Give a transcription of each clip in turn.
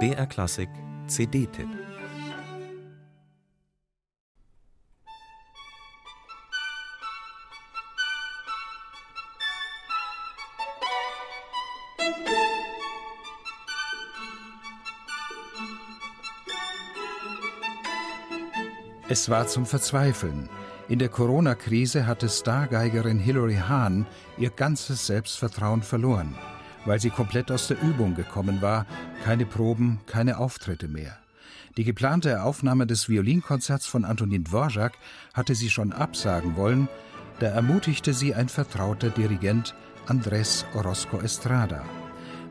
BR Klassik CD-Tipp Es war zum Verzweifeln. In der Corona-Krise hatte Stargeigerin Hilary Hahn ihr ganzes Selbstvertrauen verloren, weil sie komplett aus der Übung gekommen war, keine Proben, keine Auftritte mehr. Die geplante Aufnahme des Violinkonzerts von Antonin Dvorak hatte sie schon absagen wollen, da ermutigte sie ein vertrauter Dirigent Andrés Orozco Estrada.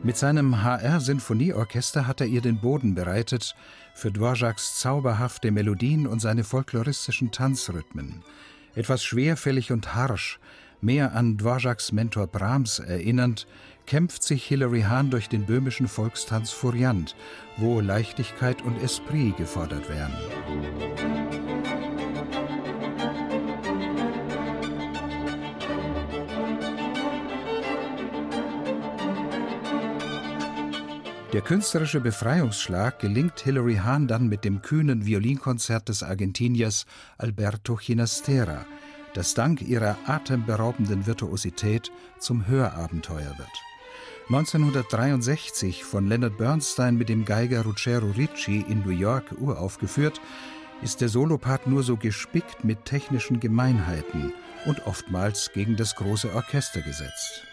Mit seinem HR-Sinfonieorchester hat er ihr den Boden bereitet für Dvoraks zauberhafte Melodien und seine folkloristischen Tanzrhythmen. Etwas schwerfällig und harsch, mehr an Dvoraks Mentor Brahms erinnernd, kämpft sich Hilary Hahn durch den böhmischen Volkstanz Furiant, wo Leichtigkeit und Esprit gefordert werden. Der künstlerische Befreiungsschlag gelingt Hilary Hahn dann mit dem kühnen Violinkonzert des Argentiniers Alberto Ginastera, das dank ihrer atemberaubenden Virtuosität zum Hörabenteuer wird. 1963 von Leonard Bernstein mit dem Geiger Ruggero Ricci in New York uraufgeführt, ist der Solopart nur so gespickt mit technischen Gemeinheiten und oftmals gegen das große Orchester gesetzt.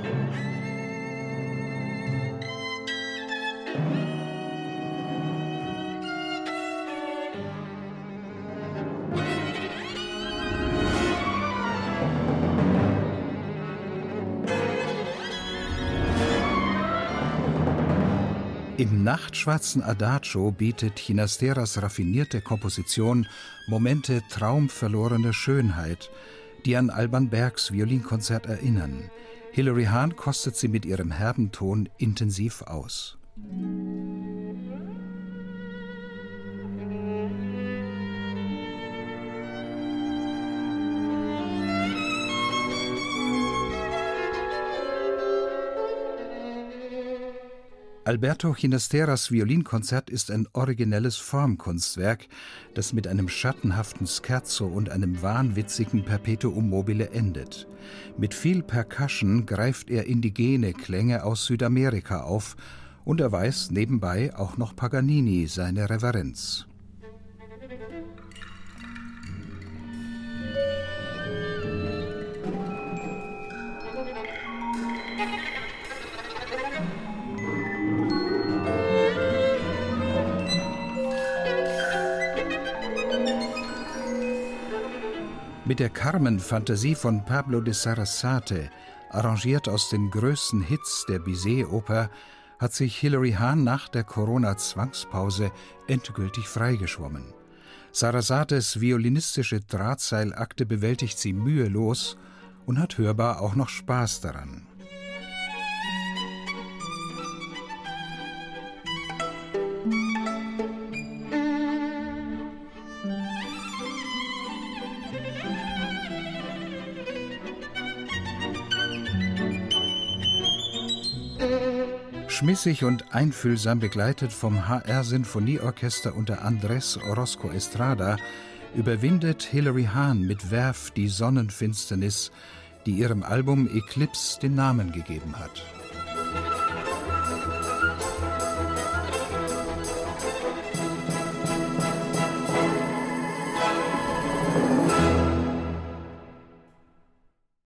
Im nachtschwarzen Adagio bietet Chinasteras raffinierte Komposition Momente traumverlorener Schönheit, die an Alban Bergs Violinkonzert erinnern. Hilary Hahn kostet sie mit ihrem herben Ton intensiv aus. Alberto Chinasteras Violinkonzert ist ein originelles Formkunstwerk, das mit einem schattenhaften Scherzo und einem wahnwitzigen Perpetuum mobile endet. Mit viel Percussion greift er indigene Klänge aus Südamerika auf und erweist nebenbei auch noch Paganini seine Reverenz. Mit der Carmen-Fantasie von Pablo de Sarasate, arrangiert aus den größten Hits der Bizet-Oper, hat sich Hilary Hahn nach der Corona-Zwangspause endgültig freigeschwommen. Sarasates violinistische Drahtseilakte bewältigt sie mühelos und hat hörbar auch noch Spaß daran. Schmissig und einfühlsam begleitet vom HR Sinfonieorchester unter Andrés Orozco Estrada überwindet Hilary Hahn mit Werf die Sonnenfinsternis, die ihrem Album Eclipse den Namen gegeben hat.